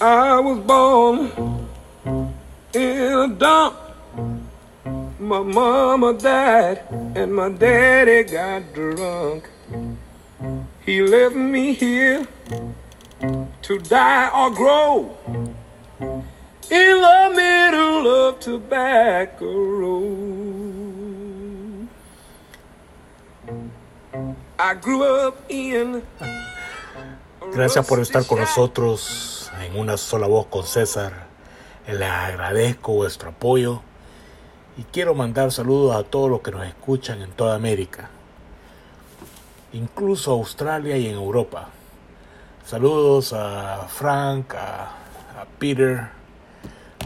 I was born in a dump. My mama died and my daddy got drunk. He left me here to die or grow in the middle of Tobacco Road. I grew up in. Gracias por estar con nosotros en una sola voz con César. Les agradezco vuestro apoyo y quiero mandar saludos a todos los que nos escuchan en toda América, incluso Australia y en Europa. Saludos a Frank, a, a Peter,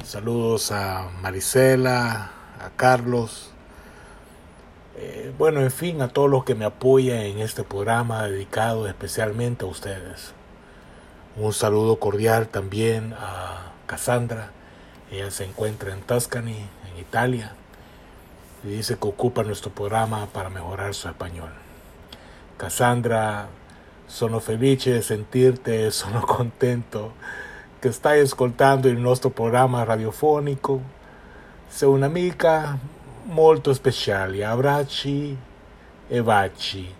saludos a Marisela, a Carlos. Eh, bueno, en fin, a todos los que me apoyan en este programa dedicado especialmente a ustedes. Un saludo cordial también a Cassandra. Ella se encuentra en Tuscany, en Italia, y dice que ocupa nuestro programa para mejorar su español. Cassandra, sono felice de sentirte, sono contento che stai ascoltando il nostro programma radiofonico. Sei un'amica molto speciale. Abbracci e baci.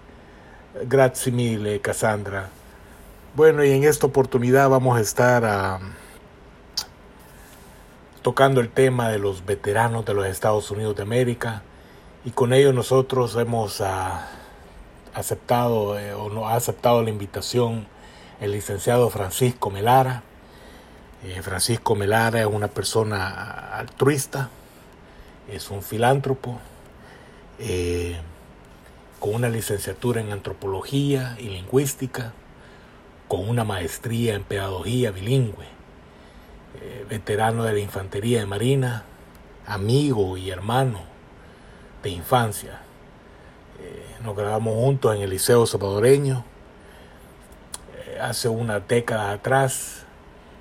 Grazie mille, Cassandra. Bueno, y en esta oportunidad vamos a estar uh, tocando el tema de los veteranos de los Estados Unidos de América y con ello nosotros hemos uh, aceptado eh, o no ha aceptado la invitación el licenciado Francisco Melara. Eh, Francisco Melara es una persona altruista, es un filántropo, eh, con una licenciatura en antropología y lingüística, con una maestría en pedagogía bilingüe, eh, veterano de la Infantería de Marina, amigo y hermano de infancia. Eh, nos grabamos juntos en el Liceo Salvadoreño hace una década atrás.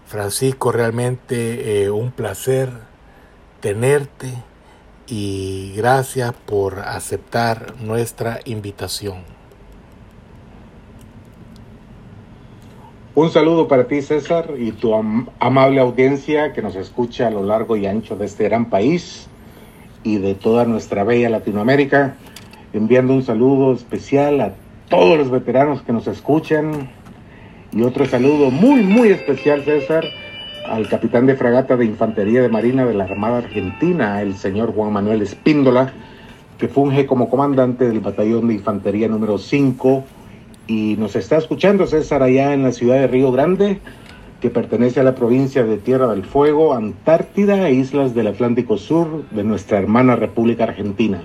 Francisco, realmente un placer tenerte y gracias por aceptar nuestra invitación. Un saludo para ti, César, y tu am amable audiencia que nos escucha a lo largo y ancho de este gran país y de toda nuestra bella Latinoamérica. Enviando un saludo especial a todos los veteranos que nos escuchan y otro saludo muy, muy especial, César, al capitán de fragata de Infantería de Marina de la Armada Argentina, el señor Juan Manuel Espíndola, que funge como comandante del Batallón de Infantería número 5 y nos está escuchando César allá en la ciudad de Río Grande, que pertenece a la provincia de Tierra del Fuego, Antártida e islas del Atlántico Sur de nuestra hermana República Argentina.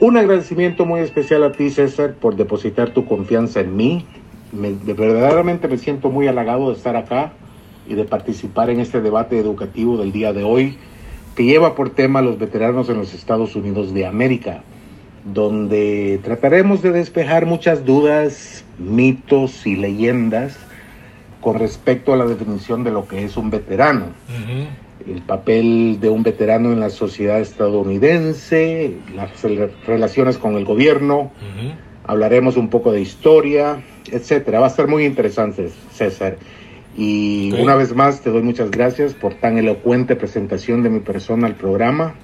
Un agradecimiento muy especial a ti, César, por depositar tu confianza en mí. Me, verdaderamente me siento muy halagado de estar acá y de participar en este debate educativo del día de hoy, que lleva por tema los veteranos en los Estados Unidos de América donde trataremos de despejar muchas dudas, mitos y leyendas con respecto a la definición de lo que es un veterano. Uh -huh. El papel de un veterano en la sociedad estadounidense, las relaciones con el gobierno, uh -huh. hablaremos un poco de historia, etcétera. Va a ser muy interesante, César. Y okay. una vez más te doy muchas gracias por tan elocuente presentación de mi persona al programa.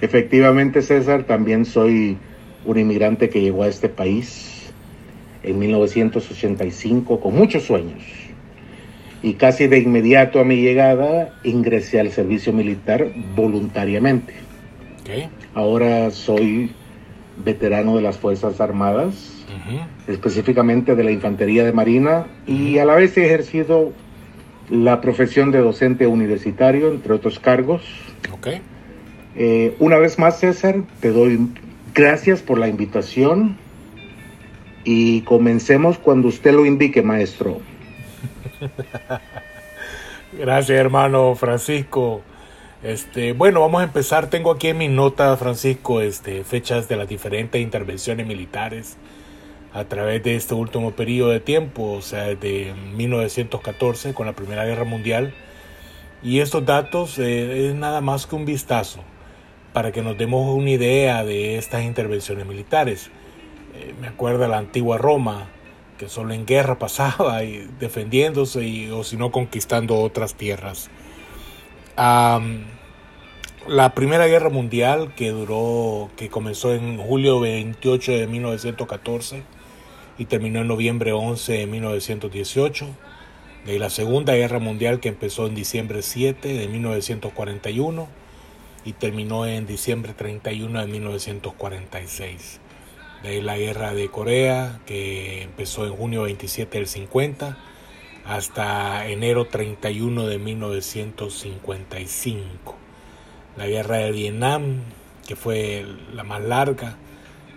Efectivamente, César, también soy un inmigrante que llegó a este país en 1985 con muchos sueños. Y casi de inmediato a mi llegada ingresé al servicio militar voluntariamente. Okay. Ahora soy veterano de las Fuerzas Armadas, -huh. específicamente de la Infantería de Marina, uh -huh. y a la vez he ejercido la profesión de docente universitario, entre otros cargos. Okay. Eh, una vez más, César, te doy gracias por la invitación y comencemos cuando usted lo indique, maestro. gracias, hermano Francisco. Este, bueno, vamos a empezar. Tengo aquí en mi nota, Francisco, este, fechas de las diferentes intervenciones militares a través de este último periodo de tiempo, o sea, de 1914 con la Primera Guerra Mundial. Y estos datos eh, es nada más que un vistazo para que nos demos una idea de estas intervenciones militares. Eh, me acuerdo la antigua Roma, que solo en guerra pasaba y defendiéndose o si no conquistando otras tierras. la Primera Guerra Mundial que duró, que comenzó en julio 28 de 1914 y terminó en noviembre 11 de 1918. De la Segunda Guerra Mundial que empezó en diciembre 7 de 1941 y terminó en diciembre 31 de 1946 de la guerra de Corea, que empezó en junio 27 del 50 hasta enero 31 de 1955. La guerra de Vietnam, que fue la más larga,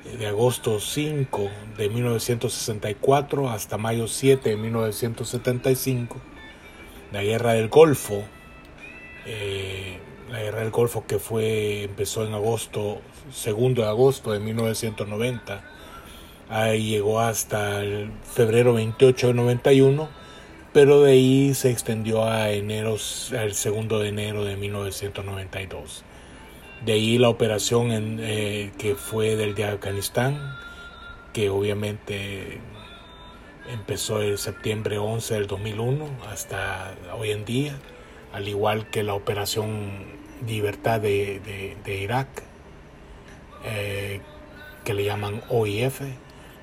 de agosto 5 de 1964 hasta mayo 7 de 1975. La guerra del Golfo, eh, la guerra del Golfo que fue empezó en agosto, segundo de agosto de 1990, ahí llegó hasta febrero 28 de 91, pero de ahí se extendió a enero, al segundo de enero de 1992. De ahí la operación eh, que fue del de Afganistán, que obviamente empezó el septiembre 11 del 2001 hasta hoy en día, al igual que la operación Libertad de, Irak, eh, que le llaman OIF,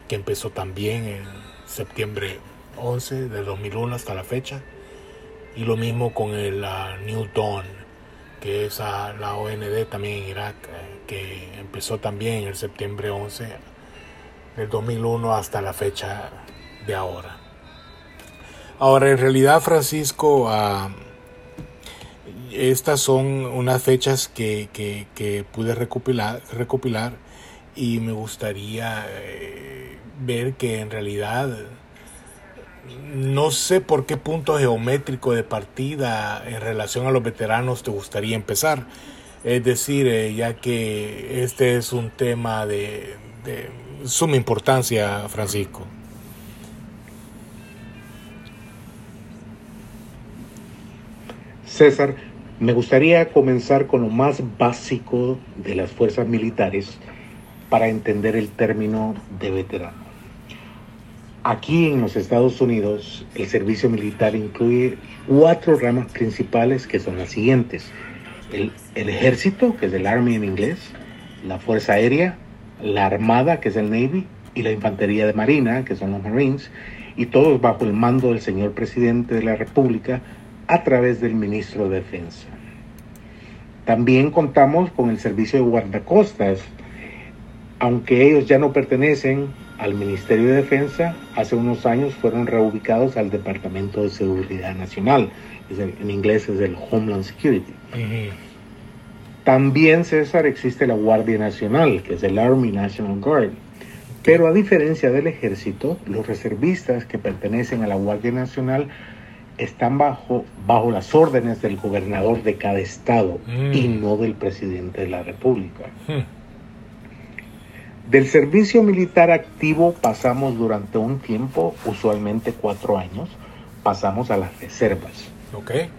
que empezó también en septiembre 11 del 2001 hasta la fecha. Y lo mismo con el New Dawn, que es la OND también en Irak, eh, que empezó también el septiembre 11 del 2001 hasta la fecha de ahora. Ahora, en realidad, Francisco, uh, estas son unas fechas que, que, pude recopilar, recopilar y me gustaría eh, ver que en realidad no sé por qué punto geométrico de partida en relación a los veteranos te gustaría empezar. Es decir, eh, ya que este es un tema de, de suma importancia, Francisco. César, me gustaría comenzar con lo más básico de las fuerzas militares para entender el término de veterano. Aquí en los Estados Unidos el servicio militar incluye cuatro ramas principales que son las siguientes. El, ejército, que es el Army en inglés, la Fuerza Aérea, la Armada, que es el Navy, y la Infantería de Marina, que son los Marines, y todos bajo el mando del señor presidente de la República, a través del ministro de Defensa. También contamos con el servicio de guardacostas, aunque ellos ya no pertenecen al Ministerio de Defensa, hace unos años fueron reubicados al Departamento de Seguridad Nacional, en inglés es el Homeland Security. También, César, existe la Guardia Nacional, que es el Army National Guard. Pero a diferencia del ejército, los reservistas que pertenecen a la Guardia Nacional están bajo, bajo las órdenes del gobernador de cada estado mm. y no del presidente de la República. Hmm. Del servicio militar activo pasamos durante un tiempo, usualmente cuatro años, pasamos a las reservas,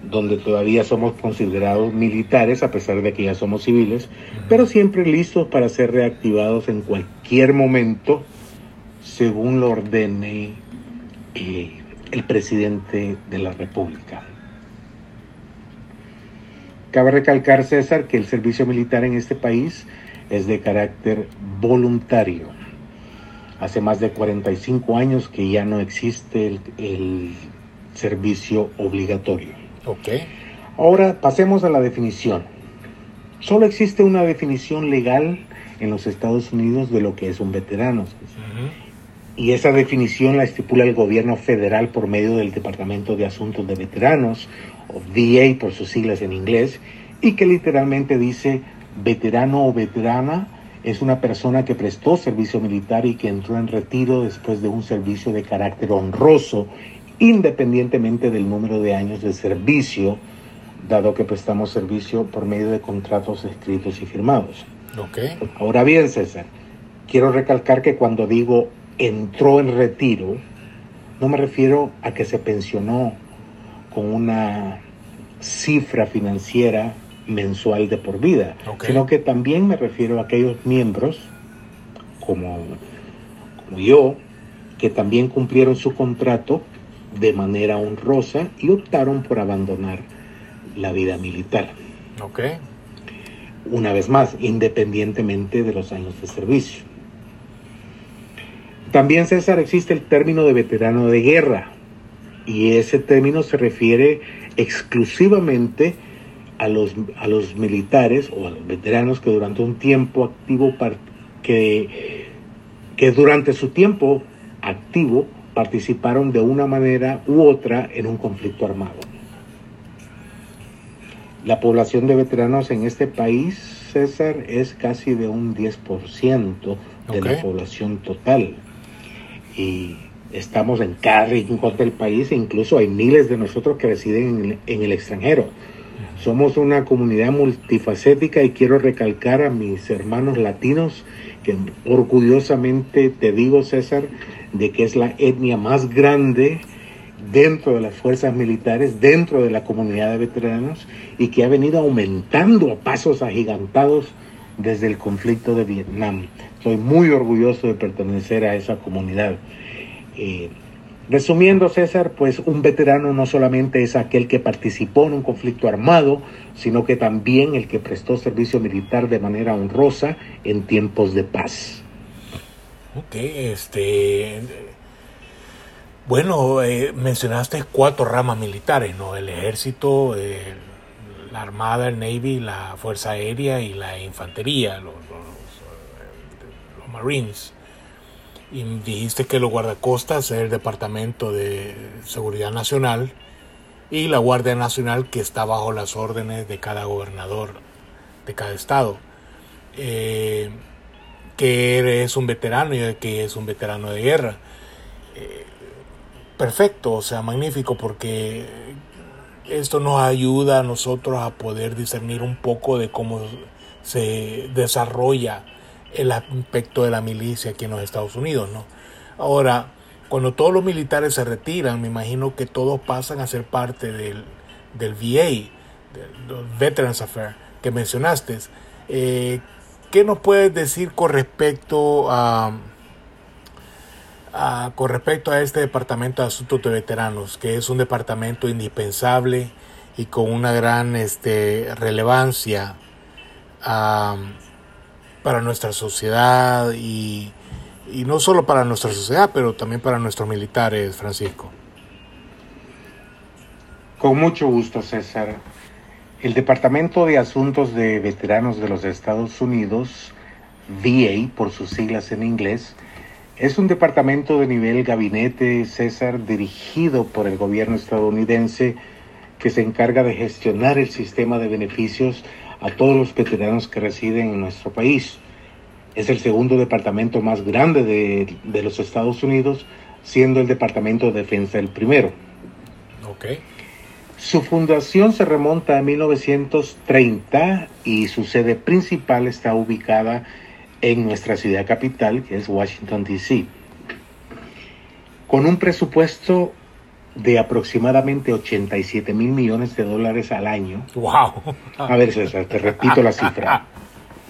donde todavía somos considerados militares a pesar de que ya somos civiles, pero siempre listos para ser reactivados en cualquier momento según lo ordene eh, el presidente de la República. Cabe recalcar, César, que el servicio militar en este país es de carácter voluntario. Hace más de 45 años que ya no existe el, servicio obligatorio. Ok. Ahora pasemos a la definición. Solo existe una definición legal en los Estados Unidos de lo que es un veterano y esa definición la estipula el gobierno federal por medio del Departamento de Asuntos de Veteranos, o VA por sus siglas en inglés, y que literalmente dice veterano o veterana es una persona que prestó servicio militar y que entró en retiro después de un servicio de carácter honroso, independientemente del número de años de servicio, dado que prestamos servicio por medio de contratos escritos y firmados. Okay. Ahora bien, César, quiero recalcar que cuando digo entró en retiro, no me refiero a que se pensionó con una cifra financiera mensual de por vida, sino que también me refiero a aquellos miembros, como, como yo, que también cumplieron su contrato de manera honrosa y optaron por abandonar la vida militar. Ok. Una vez más, independientemente de los años de servicio. También, César, existe el término de veterano de guerra. Y ese término se refiere exclusivamente a los, a los militares o a los veteranos que durante un tiempo activo, que, que durante su tiempo activo participaron de una manera u otra en un conflicto armado. La población de veteranos en este país, César, es casi de un 10% de la población total. Y estamos en cada rincón del país e incluso hay miles de nosotros que residen en el, en el extranjero. Somos una comunidad multifacética y quiero recalcar a mis hermanos latinos que orgullosamente te digo, César, de que es la etnia más grande dentro de las fuerzas militares, dentro de la comunidad de veteranos y que ha venido aumentando a pasos agigantados desde el conflicto de Vietnam. Soy muy orgulloso de pertenecer a esa comunidad. Eh, resumiendo, César, pues un veterano no solamente es aquel que participó en un conflicto armado, sino que también el que prestó servicio militar de manera honrosa en tiempos de paz. Ok, este. Bueno, eh, mencionaste cuatro ramas militares, ¿no? El ejército, la armada, el navy, la fuerza aérea y la infantería, los, los, eh, los marines. Y dijiste que los guardacostas es el departamento de seguridad nacional y la guardia nacional que está bajo las órdenes de cada gobernador de cada estado. Eh, que eres un veterano y que es un veterano de guerra. Eh, perfecto, o sea, magnífico, porque esto nos ayuda a nosotros a poder discernir un poco de cómo se desarrolla el aspecto de la milicia aquí en los Estados Unidos, ¿no? Ahora, cuando todos los militares se retiran, me imagino que todos pasan a ser parte del, del VA, del Veterans Affairs, que mencionaste. Eh, ¿Qué nos puedes decir con respecto a, a, con respecto a este departamento de asuntos de veteranos, que es un departamento indispensable y con una gran este, relevancia um, para nuestra sociedad y, y no solo para nuestra sociedad, pero también para nuestros militares, Francisco? Con mucho gusto, César. El Departamento de Asuntos de Veteranos de los Estados Unidos, VA por sus siglas en inglés, es un departamento de nivel gabinete, César, dirigido por el gobierno estadounidense que se encarga de gestionar el sistema de beneficios a todos los veteranos que residen en nuestro país. Es el segundo departamento más grande de, de los Estados Unidos, siendo el Departamento de Defensa el primero. Okay. Su fundación se remonta a 1930 y su sede principal está ubicada en nuestra ciudad capital, que es Washington, D.C. Con un presupuesto de aproximadamente 87 mil millones de dólares al año. ¡Wow! A ver, César, te repito la cifra.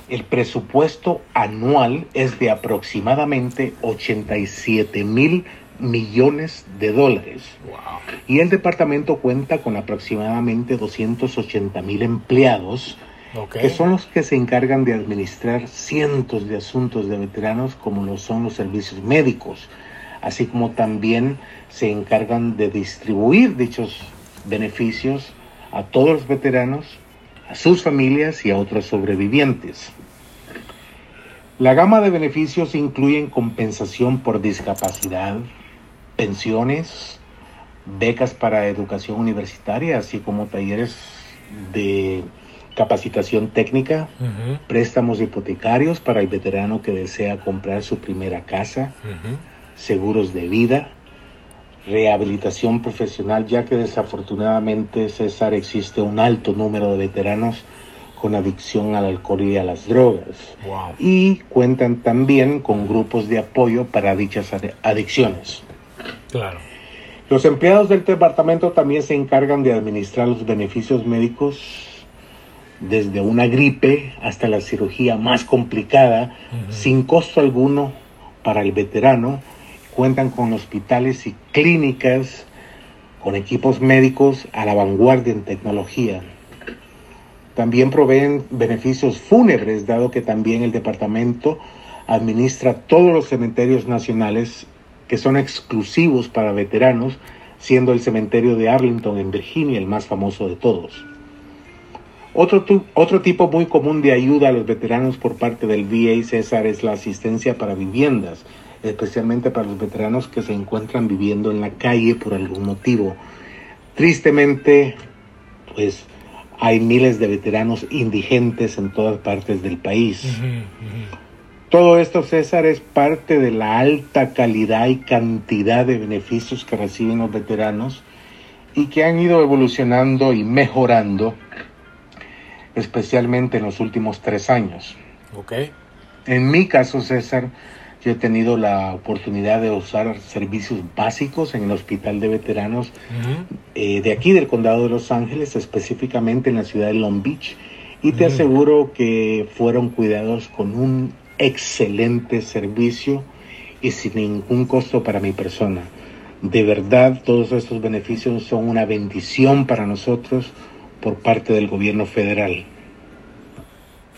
El presupuesto anual es de aproximadamente 87 mil millones de dólares. Wow. Y el departamento cuenta con aproximadamente 280 mil empleados, Okay. que son los que se encargan de administrar cientos de asuntos de veteranos, como lo son los servicios médicos, así como también se encargan de distribuir dichos beneficios a todos los veteranos, a sus familias y a otros sobrevivientes. La gama de beneficios incluyen compensación por discapacidad, pensiones, becas para educación universitaria, así como talleres de capacitación técnica, uh -huh. préstamos hipotecarios para el veterano que desea comprar su primera casa, uh -huh. seguros de vida, rehabilitación profesional, ya que desafortunadamente, César, existe un alto número de veteranos con adicción al alcohol y a las drogas. Wow. Y cuentan también con grupos de apoyo para dichas adicciones. Claro. Los empleados del departamento también se encargan de administrar los beneficios médicos desde una gripe hasta la cirugía más complicada, uh -huh. sin costo alguno para el veterano, cuentan con hospitales y clínicas con equipos médicos a la vanguardia en tecnología. También proveen beneficios fúnebres, dado que también el departamento administra todos los cementerios nacionales que son exclusivos para veteranos, siendo el cementerio de Arlington en Virginia el más famoso de todos. Otro, otro tipo muy común de ayuda a los veteranos por parte del VA César es la asistencia para viviendas, especialmente para los veteranos que se encuentran viviendo en la calle por algún motivo. Tristemente, pues hay miles de veteranos indigentes en todas partes del país. Todo esto, César, es parte de la alta calidad y cantidad de beneficios que reciben los veteranos y que han ido evolucionando y mejorando, especialmente en los últimos tres años. Okay. En mi caso, César, yo he tenido la oportunidad de usar servicios básicos en el Hospital de Veteranos eh, de aquí del Condado de Los Ángeles, específicamente en la ciudad de Long Beach, y te aseguro que fueron cuidados con un excelente servicio y sin ningún costo para mi persona. De verdad, todos estos beneficios son una bendición para nosotros por parte del gobierno federal.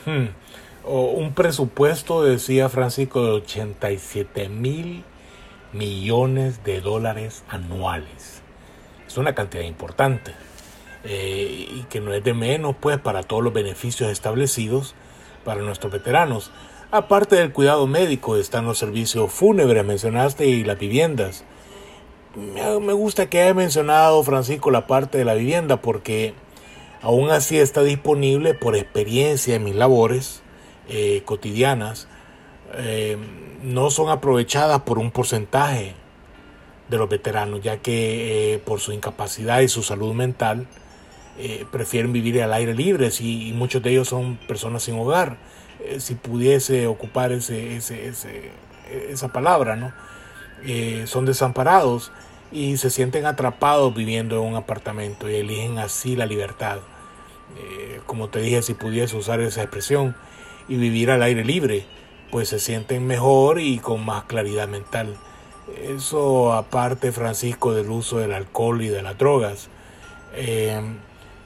Hmm. Un presupuesto, decía Francisco, de 87 mil millones de dólares anuales. Es una cantidad importante. Eh, y que no es de menos, pues, para todos los beneficios establecidos para nuestros veteranos. Aparte del cuidado médico están los servicios fúnebres, mencionaste, y las viviendas. Me gusta que haya mencionado, Francisco, la parte de la vivienda porque aún así está disponible por experiencia en mis labores eh, cotidianas. Eh, no son aprovechadas por un porcentaje de los veteranos, ya que eh, por su incapacidad y su salud mental prefieren vivir al aire libre y muchos de ellos son personas sin hogar si pudiese ocupar ese, esa palabra, ¿no? Son desamparados y se sienten atrapados viviendo en un apartamento y eligen así la libertad. Como te dije, si pudiese usar esa expresión y vivir al aire libre, pues se sienten mejor y con más claridad mental. Eso aparte, Francisco, del uso del alcohol y de las drogas.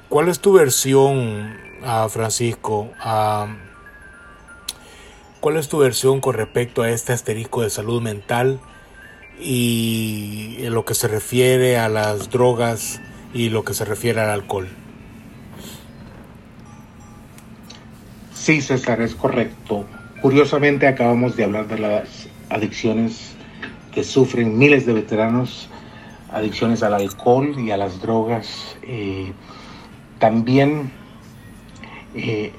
¿Cuál es tu versión, ah, Francisco? a ¿Cuál es tu versión con respecto a este asterisco de salud mental y lo que se refiere a las drogas y lo que se refiere al alcohol? Sí, César, es correcto. Curiosamente acabamos de hablar de las adicciones que sufren miles de veteranos, adicciones al alcohol y a las drogas. Eh, también eh,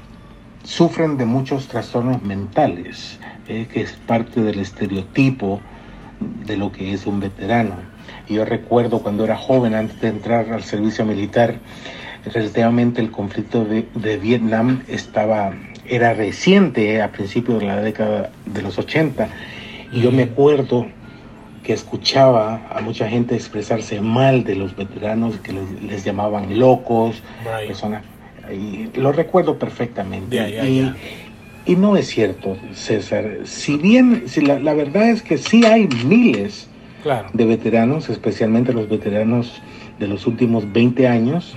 sufren de muchos trastornos mentales, eh, que es parte del estereotipo de lo que es un veterano. Yo recuerdo cuando era joven, antes de entrar al servicio militar, relativamente el conflicto de, Vietnam estaba, era reciente, a principios de la década de los 80, y yo me acuerdo que escuchaba a mucha gente expresarse mal de los veteranos, que les, llamaban locos, personas y lo recuerdo perfectamente. y, no es cierto, César. Si bien, si la, verdad es que sí hay miles de veteranos, especialmente los veteranos de los últimos 20 años,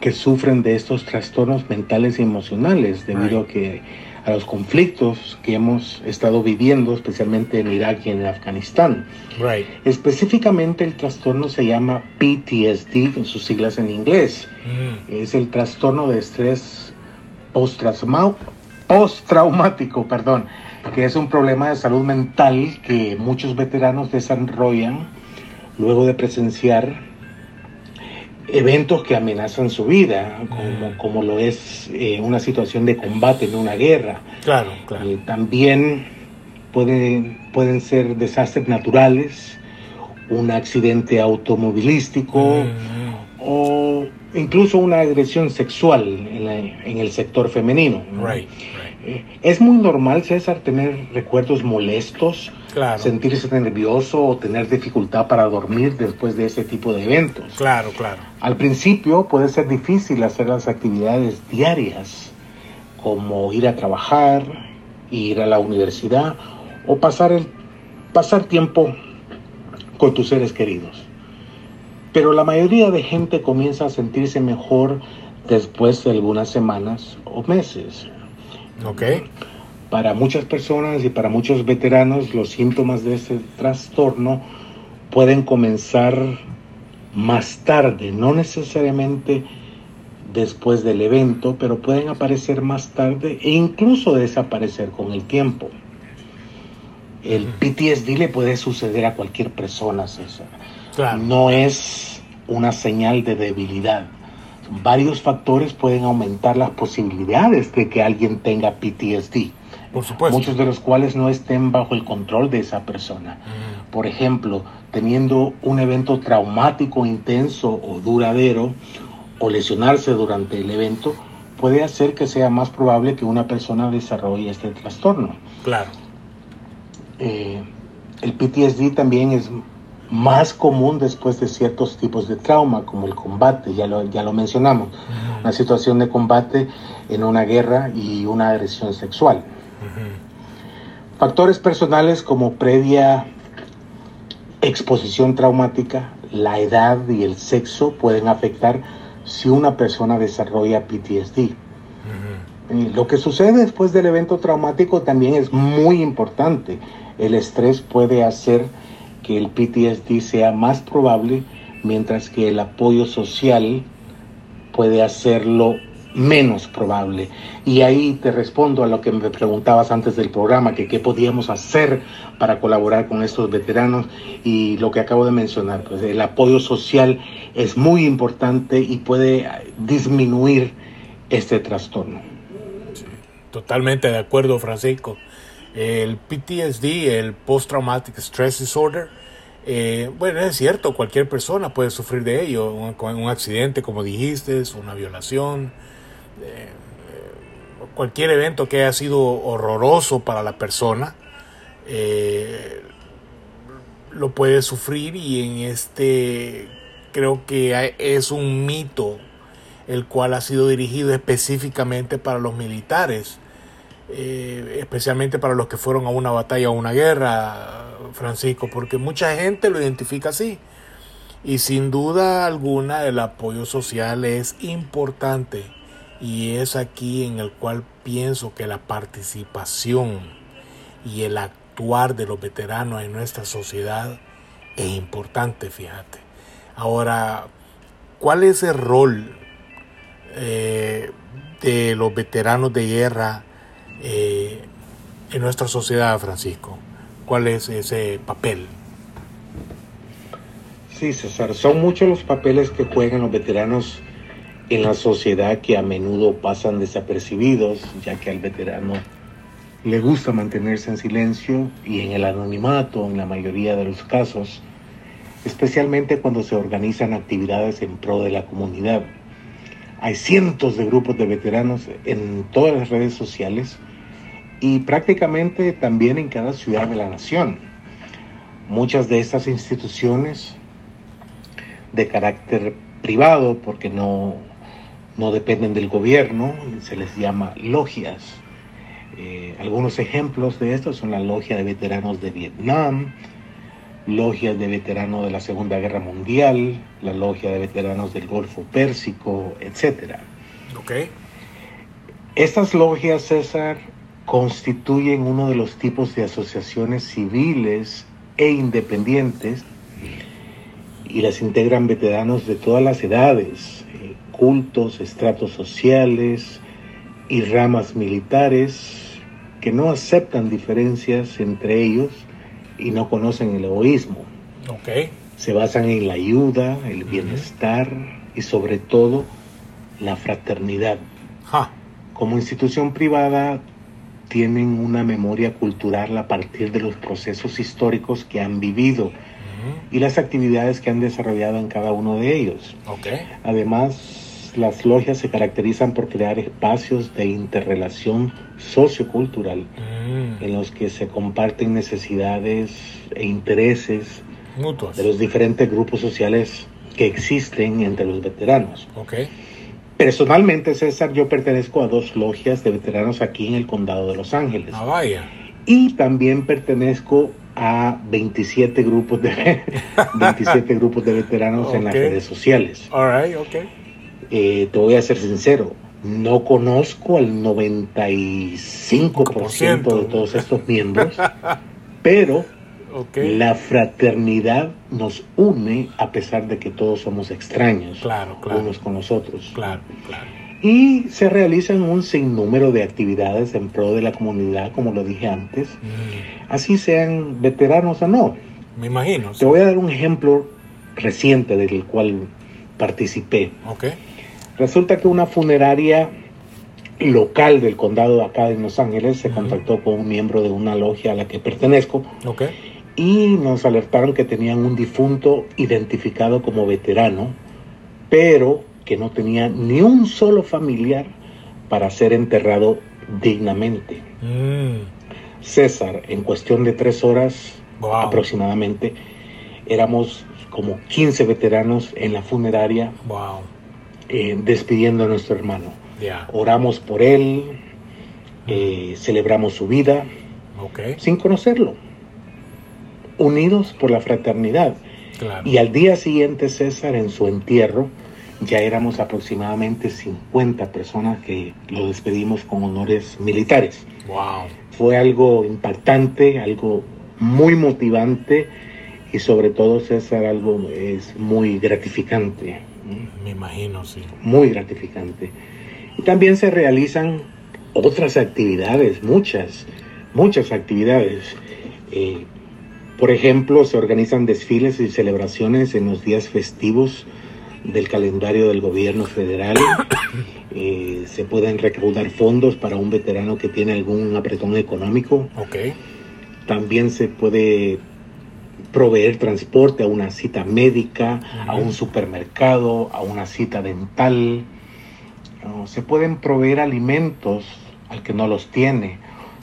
que sufren de estos trastornos mentales y emocionales debido a que a los conflictos que hemos estado viviendo, especialmente en Irak y en Afganistán. Específicamente el trastorno se llama PTSD, en sus siglas en inglés. Mm. Es el trastorno de estrés postraumático, perdón, que es un problema de salud mental que muchos veteranos desarrollan luego de presenciar eventos que amenazan su vida, como, lo es eh, una situación de combate en una guerra. Claro, claro. Eh, también pueden, pueden ser desastres naturales, un accidente automovilístico o incluso una agresión sexual en, el sector femenino. Eh, es muy normal, César, tener recuerdos molestos sentirse nervioso o tener dificultad para dormir después de ese tipo de eventos. Claro, claro. Al principio puede ser difícil hacer las actividades diarias, como ir a trabajar, ir a la universidad o pasar el pasar tiempo con tus seres queridos. Pero la mayoría de gente comienza a sentirse mejor después de algunas semanas o meses. Ok. Para muchas personas y para muchos veteranos los síntomas de este trastorno pueden comenzar más tarde, no necesariamente después del evento, pero pueden aparecer más tarde e incluso desaparecer con el tiempo. El PTSD le puede suceder a cualquier persona, César. Claro. No es una señal de debilidad. Varios factores pueden aumentar las posibilidades de que alguien tenga PTSD. Por supuesto. Muchos de los cuales no estén bajo el control de esa persona. Mm. Por ejemplo, teniendo un evento traumático intenso o duradero o lesionarse durante el evento puede hacer que sea más probable que una persona desarrolle este trastorno. Claro. Eh, el PTSD también es más común después de ciertos tipos de trauma, como el combate, ya lo, ya lo mencionamos, Ujú. una situación de combate en una guerra y una agresión sexual. Factores personales como previa exposición traumática, la edad y el sexo pueden afectar si una persona desarrolla PTSD. Lo que sucede después del evento traumático también es muy importante. El estrés puede hacer que el PTSD sea más probable, mientras que el apoyo social puede hacerlo menos probable. Y ahí te respondo a lo que me preguntabas antes del programa, que qué podíamos hacer para colaborar con estos veteranos y lo que acabo de mencionar, pues el apoyo social es muy importante y puede disminuir este trastorno. Totalmente de acuerdo, Francisco. El PTSD, el Post Traumatic Stress Disorder, eh, bueno, es cierto, cualquier persona puede sufrir de ello, un, accidente, como dijiste, una violación, eh, eh, cualquier evento que haya sido horroroso para la persona, eh, lo puede sufrir y en este creo que es un mito el cual ha sido dirigido específicamente para los militares, eh, especialmente para los que fueron a una batalla o una guerra, Francisco, porque mucha gente lo identifica así. Y sin duda alguna el apoyo social es importante y es aquí en el cual pienso que la participación y el actuar de los veteranos en nuestra sociedad es importante, fíjate. Ahora, ¿cuál es el rol eh, de los veteranos de guerra eh, en nuestra sociedad, Francisco? ¿Cuál es ese papel? Sí, César, son muchos los papeles que juegan los veteranos en la sociedad que a menudo pasan desapercibidos, ya que al veterano le gusta mantenerse en silencio y en el anonimato en la mayoría de los casos, especialmente cuando se organizan actividades en pro de la comunidad. Hay cientos de grupos de veteranos en todas las redes sociales y prácticamente también en cada ciudad de la nación. Muchas de estas instituciones de carácter privado, porque no, no dependen del gobierno, se les llama logias. Eh, algunos ejemplos de esto son la logia de veteranos de Vietnam, logias de veteranos de la Segunda Guerra Mundial, la logia de veteranos del Golfo Pérsico, etc. ¿Ok? Estas logias, César, constituyen uno de los tipos de asociaciones civiles e independientes y las integran veteranos de todas las edades, eh, cultos, estratos sociales y ramas militares que no aceptan diferencias entre ellos y no conocen el egoísmo. ¿Ok? Se basan en la ayuda, el bienestar y sobre todo la fraternidad. Ja. Como institución privada tienen una memoria cultural a partir de los procesos históricos que han vivido y las actividades que han desarrollado en cada uno de ellos. Además, las logias se caracterizan por crear espacios de interrelación sociocultural Mm. en los que se comparten necesidades e intereses Mutuas. de los diferentes grupos sociales que existen entre los veteranos. Personalmente, César, yo pertenezco a dos logias de veteranos aquí en el condado de Los Ángeles. Ah, vaya. Y también pertenezco a 27 grupos de 27 grupos de veteranos en las redes sociales. All right, ok. Eh, te voy a ser sincero, no conozco al 95% de todos estos miembros, pero Ok. la fraternidad nos une a pesar de que todos somos extraños Claro, claro. unos con los otros. Claro, claro. Y se realizan un sinnúmero de actividades en pro de la comunidad, como lo dije antes, Mm, así sean veteranos o no. me imagino. sí. Te voy a dar un ejemplo reciente del cual participé. Resulta que una funeraria local del condado de acá de Los Ángeles se contactó con un miembro de una logia a la que pertenezco Ok. Y nos alertaron que tenían un difunto identificado como veterano, pero que no tenía ni un solo familiar para ser enterrado dignamente. Mm, César, en cuestión de tres horas wow. aproximadamente, éramos como 15 veteranos en la funeraria Wow. eh, despidiendo a nuestro hermano. Oramos por él, eh, celebramos su vida sin conocerlo, unidos por la fraternidad. Claro. Y al día siguiente, César, en su entierro, ya éramos aproximadamente 50 personas que lo despedimos con honores militares. Wow. Fue algo impactante, algo muy motivante y sobre todo, César, algo es muy gratificante. Me imagino, sí. muy gratificante. Y también se realizan otras actividades, muchas, muchas actividades. Eh, por ejemplo, se organizan desfiles y celebraciones en los días festivos del calendario del gobierno federal. Eh, se pueden recaudar fondos para un veterano que tiene algún apretón económico. Ok. También se puede proveer transporte a una cita médica, a un supermercado, a una cita dental. ¿no? Se pueden proveer alimentos al que no los tiene.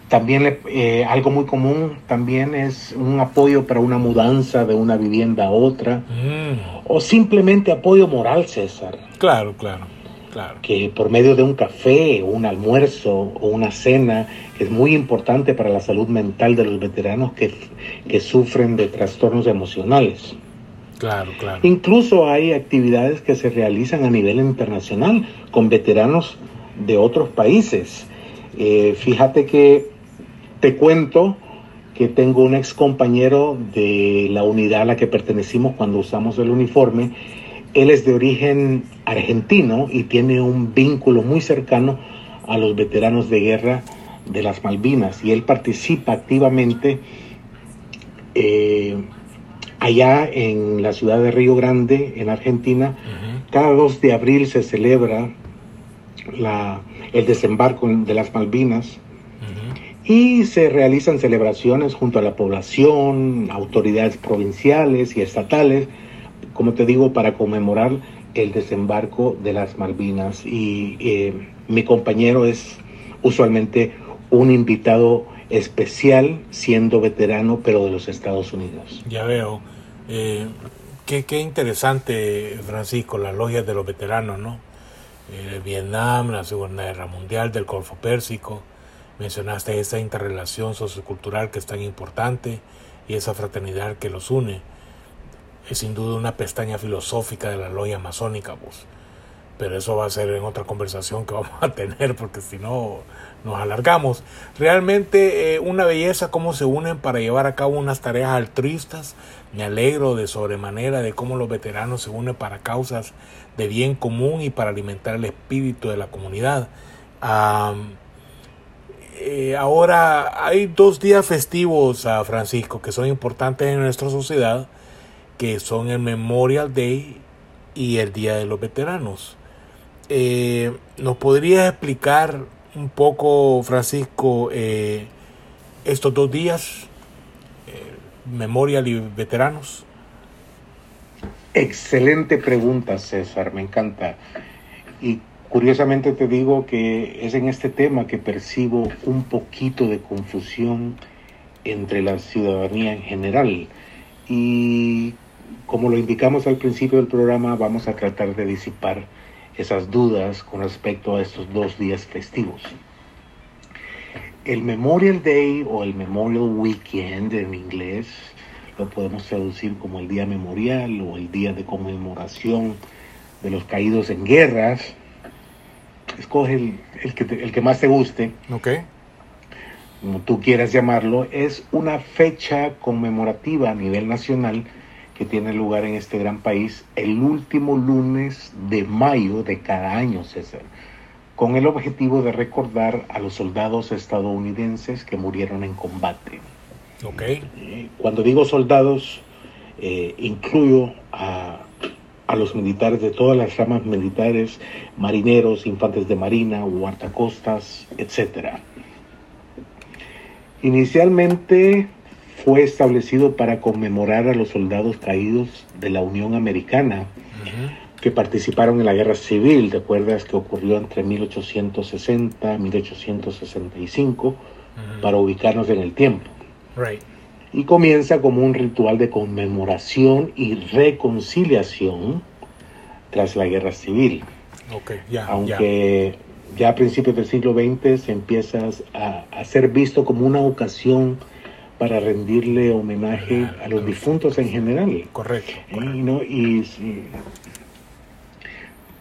También le- eh, algo muy común también es un apoyo para una mudanza de una vivienda a otra Mm, o simplemente apoyo moral, César, claro, claro, claro. que por medio de un café, un almuerzo o una cena es muy importante para la salud mental de los veteranos que, que sufren de trastornos emocionales. Claro, claro. Incluso hay actividades que se realizan a nivel internacional con veteranos de otros países. Eh, fíjate que te cuento que tengo un ex compañero de la unidad a la que pertenecimos cuando usamos el uniforme. Él es de origen argentino y tiene un vínculo muy cercano a los veteranos de guerra de las Malvinas y él participa activamente eh, allá en la ciudad de Río Grande, en Argentina. Cada 2 de abril se celebra la- el desembarco de las Malvinas. Y se realizan celebraciones junto a la población, autoridades provinciales y estatales, como te digo, para conmemorar el desembarco de las Malvinas. Y eh, mi compañero es usualmente un invitado especial, siendo veterano, pero de los Estados Unidos. Ya veo. Eh, qué, interesante, Francisco, las logias de los veteranos, ¿no? Eh, Vietnam, la Segunda Guerra Mundial, del Golfo Pérsico. Mencionaste esa interrelación sociocultural que es tan importante y esa fraternidad que los une. Es sin duda una pestaña filosófica de la logia masónica, pues. Pero eso va a ser en otra conversación que vamos a tener, porque si no nos alargamos. Realmente eh, una belleza cómo se unen para llevar a cabo unas tareas altruistas. Me alegro de sobremanera de cómo los veteranos se unen para causas de bien común y para alimentar el espíritu de la comunidad. Eh, ahora hay dos días festivos, a Francisco, que son importantes en nuestra sociedad, que son el Memorial Day y el Día de los Veteranos. Eh, ¿Nos podrías explicar un poco, Francisco, eh, estos dos días, Memorial y Veteranos? Excelente pregunta, César, me encanta. Y curiosamente te digo que es en este tema que percibo un poquito de confusión entre la ciudadanía en general. Y como lo indicamos al principio del programa, vamos a tratar de disipar esas dudas con respecto a estos dos días festivos. el Memorial Day o el Memorial Weekend en inglés lo podemos traducir como el día memorial o el día de conmemoración de los caídos en guerras. Escoge el, el que, te- el que más te guste, Ok. como tú quieras llamarlo. Es una fecha conmemorativa a nivel nacional que tiene lugar en este gran país el último lunes de mayo de cada año, César, con el objetivo de recordar a los soldados estadounidenses que murieron en combate. Ok. Eh, Cuando digo soldados, eh, incluyo a, a los militares de todas las ramas militares, marineros, infantes de marina, guardacostas, etc. Inicialmente fue establecido para conmemorar a los soldados caídos de la Unión Americana que participaron en la guerra civil. ¿Te acuerdas que ocurrió entre 1860 y 1865? Ujú. Para ubicarnos en el tiempo Right. Y comienza como un ritual de conmemoración y reconciliación tras la guerra civil, Ok, ya, ya. aunque ya a principios del siglo XX se empieza a, a ser visto como una ocasión para rendirle homenaje a los difuntos en general. Correcto. ¿eh? Y no- y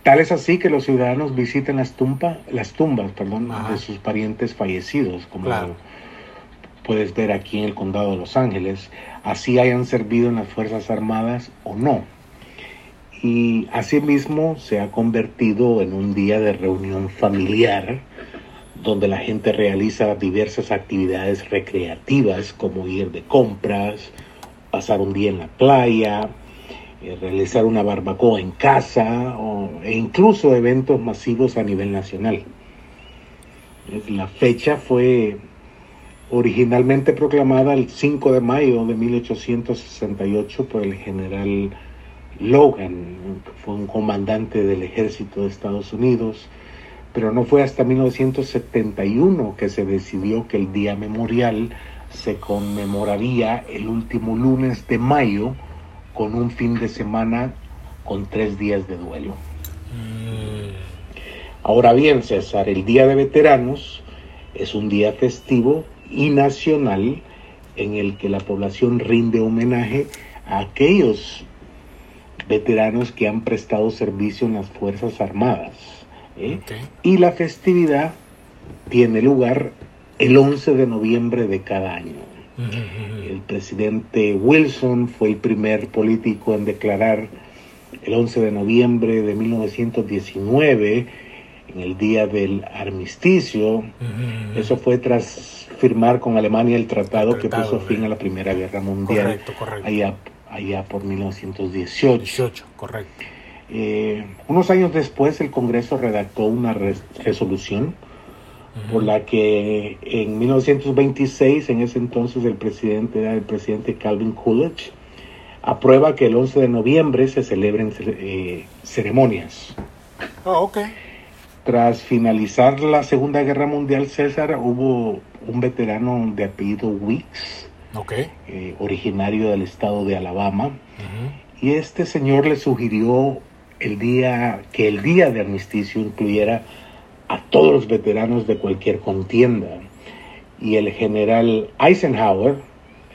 tal es así que los ciudadanos visitan las, tumba- las tumbas perdón, Ajá. de sus parientes fallecidos, como Claro. Puedes ver aquí en el condado de Los Ángeles, así hayan servido en las Fuerzas Armadas o no. Y asimismo se ha convertido en un día de reunión familiar donde la gente realiza diversas actividades recreativas como ir de compras, pasar un día en la playa, eh, realizar una barbacoa en casa o- e incluso eventos masivos a nivel nacional. La fecha fue originalmente proclamada el 5 de mayo de 1868 por el general Logan, que fue un comandante del ejército de Estados Unidos, pero no fue hasta 1971 que se decidió que el Día Memorial se conmemoraría el último lunes de mayo con un fin de semana con tres días de duelo. Mm, Ahora bien, César, el Día de Veteranos es un día festivo y nacional en el que la población rinde homenaje a aquellos veteranos que han prestado servicio en las Fuerzas Armadas. ¿eh? Y la festividad tiene lugar el 11 de noviembre de cada año. El presidente Wilson fue el primer político en declarar el 11 de noviembre de 1919, en el día del armisticio. Ujú, ujú. Eso fue tras firmar con Alemania el tratado, El que tratado, puso fin ¿verdad? a la Primera Guerra Mundial Correcto, correcto. allá, allá por 1918. 18, correcto. Eh, unos años después el Congreso redactó una res- resolución por la que en 1926, en ese entonces el presidente era el presidente Calvin Coolidge, aprueba que el 11 de noviembre se celebren eh, ceremonias. Oh, ok. Tras finalizar la Segunda Guerra Mundial, César, hubo un veterano de apellido Weeks, eh, originario del estado de Alabama, y este señor le sugirió el día que el día de armisticio incluyera a todos los veteranos de cualquier contienda. Y el general Eisenhower,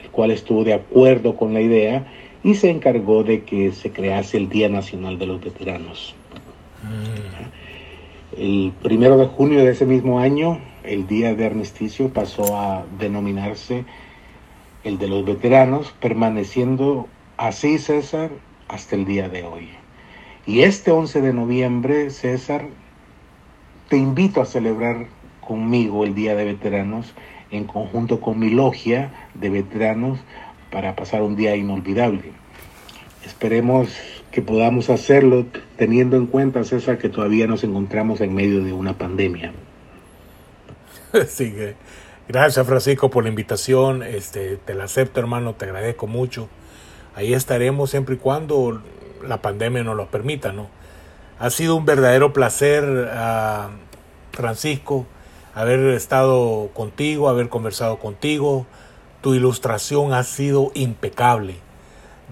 el cual estuvo de acuerdo con la idea, y se encargó de que se crease el Día Nacional de los Veteranos. Mm, El primero de junio de ese mismo año, el día de armisticio pasó a denominarse el de los veteranos, permaneciendo así, César, hasta el día de hoy. Y este 11 de noviembre, César, te invito a celebrar conmigo el Día de Veteranos en conjunto con mi logia de veteranos para pasar un día inolvidable. Esperemos que podamos hacerlo teniendo en cuenta, César, que todavía nos encontramos en medio de una pandemia. Sí, que- gracias Francisco por la invitación. Este, te la acepto, hermano, te agradezco mucho. Ahí estaremos siempre y cuando la pandemia nos lo permita, ¿no? Ha sido un verdadero placer, ah, Francisco, haber estado contigo, haber conversado contigo. Tu ilustración ha sido impecable.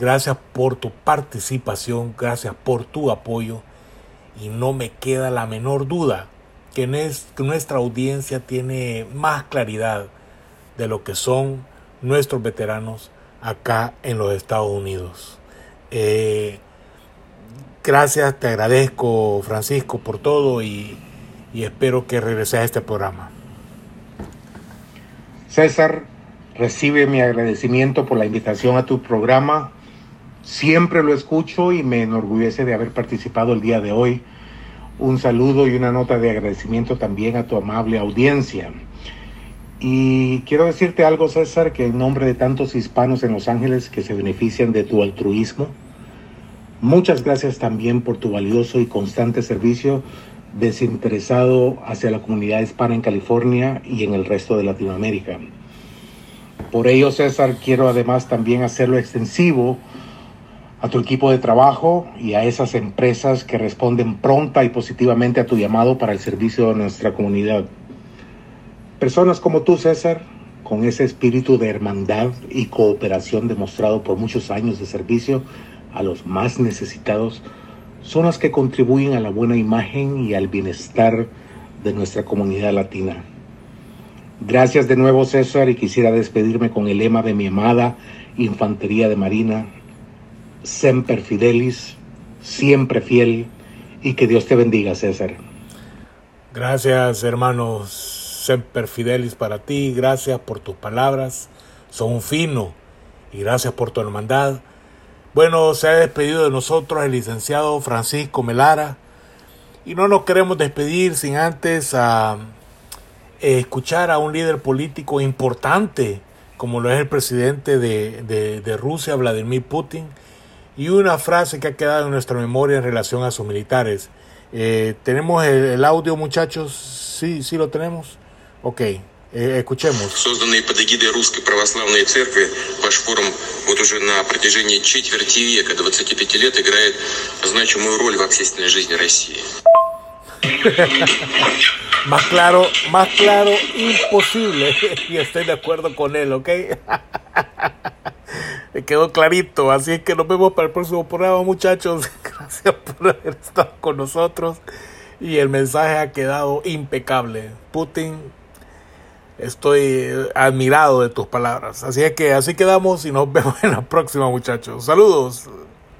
Gracias por tu participación, gracias por tu apoyo y no me queda la menor duda que, nuestra audiencia tiene más claridad de lo que son nuestros veteranos acá en los Estados Unidos. Eh, gracias, te agradezco Francisco por todo y, y espero que regreses a este programa. César, recibe mi agradecimiento por la invitación a tu programa. Siempre lo escucho y me enorgullece de haber participado el día de hoy. Un saludo y una nota de agradecimiento también a tu amable audiencia. Y quiero decirte algo, César, que en nombre de tantos hispanos en Los Ángeles que se benefician de tu altruismo, muchas gracias también por tu valioso y constante servicio desinteresado hacia la comunidad hispana en California y en el resto de Latinoamérica. Por ello, César, quiero además también hacerlo extensivo a tu equipo de trabajo y a esas empresas que responden pronta y positivamente a tu llamado para el servicio de nuestra comunidad. Personas como tú, César, con ese espíritu de hermandad y cooperación demostrado por muchos años de servicio a los más necesitados, son las que contribuyen a la buena imagen y al bienestar de nuestra comunidad latina. Gracias de nuevo César y quisiera despedirme con el lema de mi amada Infantería de Marina, Semper Fidelis, siempre fiel y que Dios te bendiga César. Gracias hermanos, Semper Fidelis para ti, gracias por tus palabras, son fino y gracias por tu hermandad. Bueno, se ha despedido de nosotros el licenciado Francisco Melara y no nos queremos despedir sin antes a eh, escuchar a un líder político importante como lo es el presidente de, Rusia, Vladimir Putin, y una frase que ha quedado en nuestra memoria en relación a sus militares. Eh, ¿Tenemos el, audio, muchachos? Sí, sí lo tenemos. Ok, Э, escuchemos. Созданный под эгидой Русской Православной Церкви, ваш форум вот уже на протяжении четверти века, 25 лет, играет значимую роль в общественной жизни России. más claro, más claro, imposible. Y estoy de acuerdo con él, ¿ok? Me quedó clarito. Así es que nos vemos para el próximo programa, muchachos. Gracias por haber estado con nosotros. Y el mensaje ha quedado impecable. Putin Estoy admirado de tus palabras. Así es que así quedamos y nos vemos en la próxima, muchachos. Saludos.